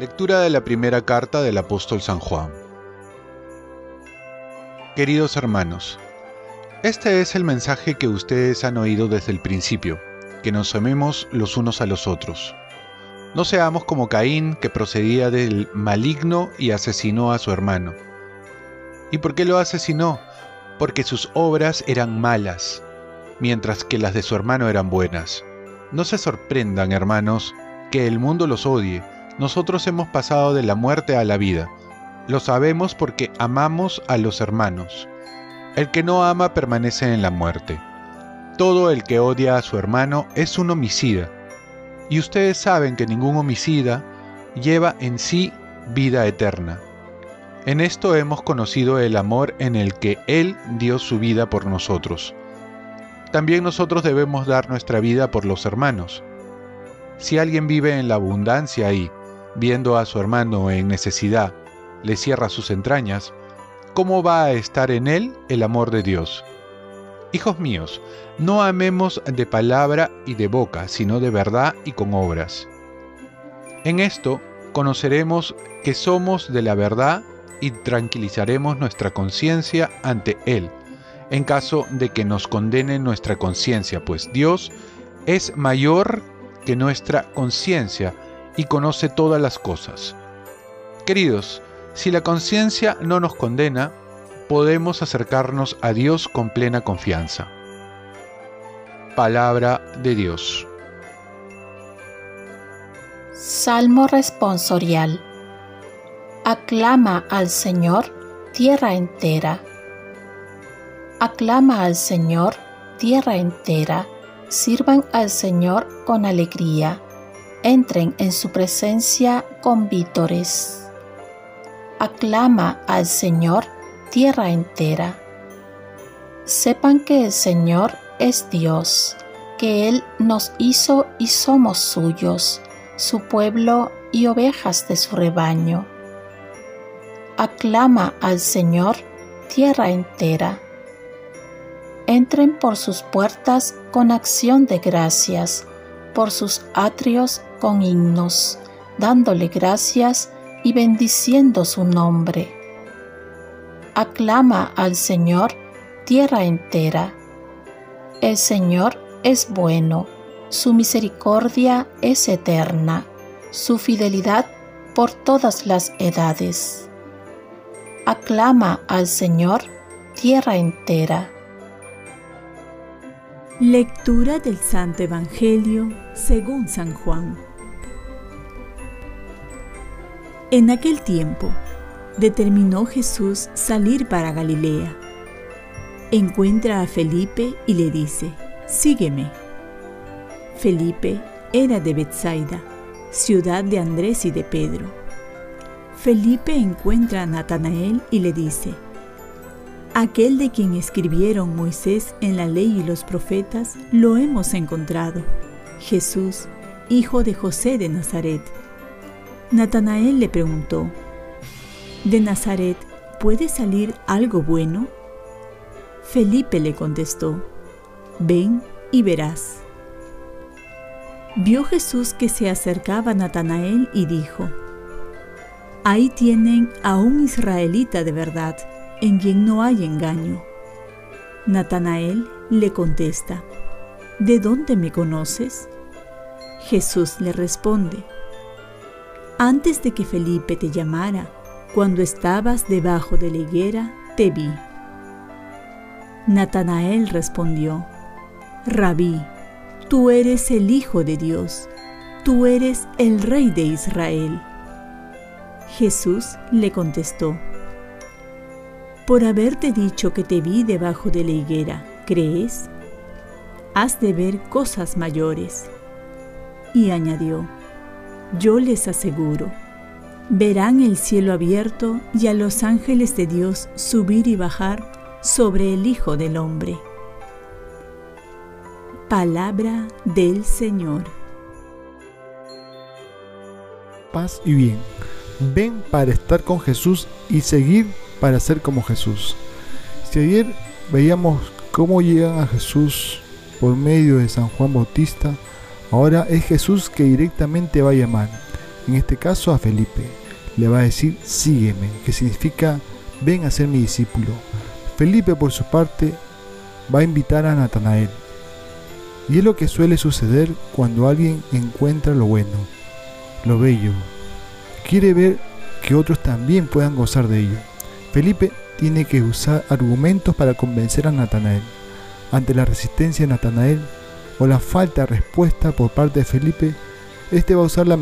Lectura de la primera carta del apóstol San Juan. Queridos hermanos, este es el mensaje que ustedes han oído desde el principio, que nos amemos los unos a los otros. No seamos como Caín, que procedía del maligno y asesinó a su hermano. ¿Y por qué lo asesinó? Porque sus obras eran malas, mientras que las de su hermano eran buenas. No se sorprendan, hermanos, que el mundo los odie. Nosotros hemos pasado de la muerte a la vida. Lo sabemos porque amamos a los hermanos. El que no ama permanece en la muerte. Todo el que odia a su hermano es un homicida y ustedes saben que ningún homicida lleva en sí vida eterna. En esto hemos conocido el amor en el que Él dio su vida por nosotros. También nosotros debemos dar nuestra vida por los hermanos. Si alguien vive en la abundancia y, viendo a su hermano en necesidad, le cierra sus entrañas, ¿cómo va a estar en él el amor de Dios? Hijos míos, no amemos de palabra y de boca, sino de verdad y con obras. En esto conoceremos que somos de la verdad y tranquilizaremos nuestra conciencia ante Él, en caso de que nos condene nuestra conciencia, pues Dios es mayor que nuestra conciencia y conoce todas las cosas. Queridos, si la conciencia no nos condena, podemos acercarnos a Dios con plena confianza. Palabra de Dios. Salmo responsorial. Aclama al Señor, tierra entera. Aclama al Señor, tierra entera. Sirvan al Señor con alegría. Entren en su presencia con vítores. Aclama al Señor, tierra entera. Sepan que el Señor es Dios, que Él nos hizo y somos suyos, su pueblo y ovejas de su rebaño. Aclama al Señor tierra entera. Entren por sus puertas con acción de gracias, por sus atrios con himnos, dándole gracias y bendiciendo su nombre aclama al Señor tierra entera. El Señor es bueno, su misericordia es eterna, su fidelidad por todas las edades. Aclama al Señor tierra entera. Lectura del Santo Evangelio según San Juan. En aquel tiempo, determinó Jesús salir para Galilea. Encuentra a Felipe y le dice, Sígueme. Felipe era de Bethsaida, ciudad de Andrés y de Pedro. Felipe encuentra a Natanael y le dice, Aquel de quien escribieron Moisés en la ley y los profetas, lo hemos encontrado, Jesús, hijo de José de Nazaret. Natanael le preguntó, ¿De Nazaret puede salir algo bueno? Felipe le contestó, ven y verás. Vio Jesús que se acercaba a Natanael y dijo, Ahí tienen a un israelita de verdad, en quien no hay engaño. Natanael le contesta, ¿De dónde me conoces? Jesús le responde, Antes de que Felipe te llamara, cuando estabas debajo de la higuera, te vi. Natanael respondió, Rabí, tú eres el Hijo de Dios, tú eres el Rey de Israel. Jesús le contestó, Por haberte dicho que te vi debajo de la higuera, ¿crees? Has de ver cosas mayores. Y añadió, Yo les aseguro, verán el cielo abierto y a los ángeles de Dios subir y bajar sobre el Hijo del Hombre. Palabra del Señor. Paz y bien. Ven para estar con Jesús y seguir para ser como Jesús. Si ayer veíamos cómo llegan a Jesús por medio de San Juan Bautista, ahora es Jesús que directamente va a llamar en este caso a Felipe. Le va a decir, sígueme, que significa, ven a ser mi discípulo. Felipe, por su parte, va a invitar a Natanael. Y es lo que suele suceder cuando alguien encuentra lo bueno, lo bello. Quiere ver que otros también puedan gozar de ello. Felipe tiene que usar argumentos para convencer a Natanael. Ante la resistencia de Natanael o la falta de respuesta por parte de Felipe, este va a usar la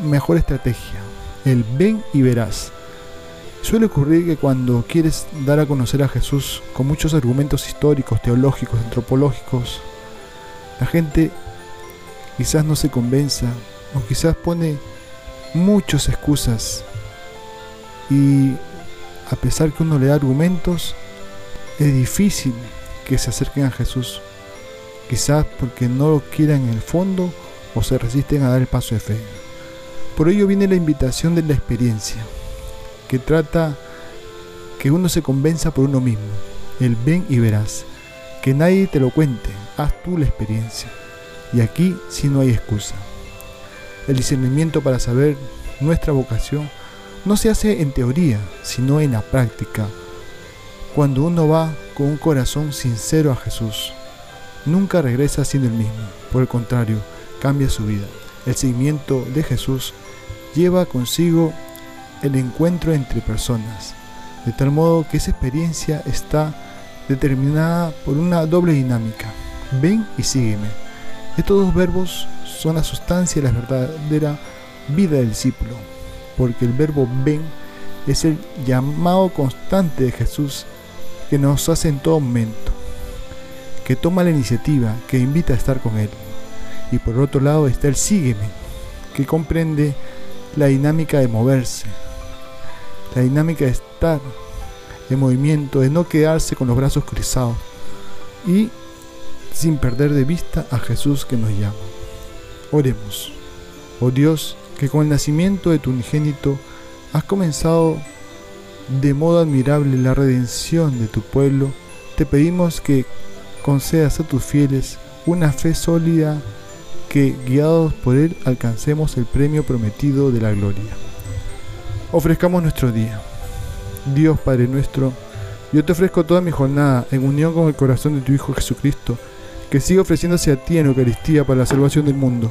mejor estrategia, el ven y verás. Suele ocurrir que cuando quieres dar a conocer a Jesús con muchos argumentos históricos, teológicos, antropológicos, la gente quizás no se convenza o quizás pone muchas excusas y a pesar que uno le da argumentos, es difícil que se acerquen a Jesús. Quizás porque no lo quieran en el fondo o se resisten a dar el paso de fe. Por ello viene la invitación de la experiencia, que trata que uno se convenza por uno mismo. El ven y verás. Que nadie te lo cuente, haz tú la experiencia. Y aquí sí no hay excusa. El discernimiento para saber nuestra vocación no se hace en teoría, sino en la práctica. Cuando uno va con un corazón sincero a Jesús, nunca regresa siendo el mismo. Por el contrario, cambia su vida. El seguimiento de Jesús lleva consigo el encuentro entre personas, de tal modo que esa experiencia está determinada por una doble dinámica. Ven y sígueme. Estos dos verbos son la sustancia de la verdadera vida del discípulo, porque el verbo ven es el llamado constante de Jesús que nos hace en todo momento, que toma la iniciativa, que invita a estar con Él. Y por otro lado está el sígueme, que comprende la dinámica de moverse, la dinámica de estar en movimiento, de no quedarse con los brazos cruzados y sin perder de vista a Jesús que nos llama. Oremos. Oh Dios, que con el nacimiento de tu unigénito has comenzado de modo admirable la redención de tu pueblo, te pedimos que concedas a tus fieles una fe sólida que, guiados por Él, alcancemos el premio prometido de la gloria. Ofrezcamos nuestro día. Dios Padre nuestro, yo te ofrezco toda mi jornada en unión con el corazón de tu Hijo Jesucristo, que siga ofreciéndose a ti en Eucaristía para la salvación del mundo.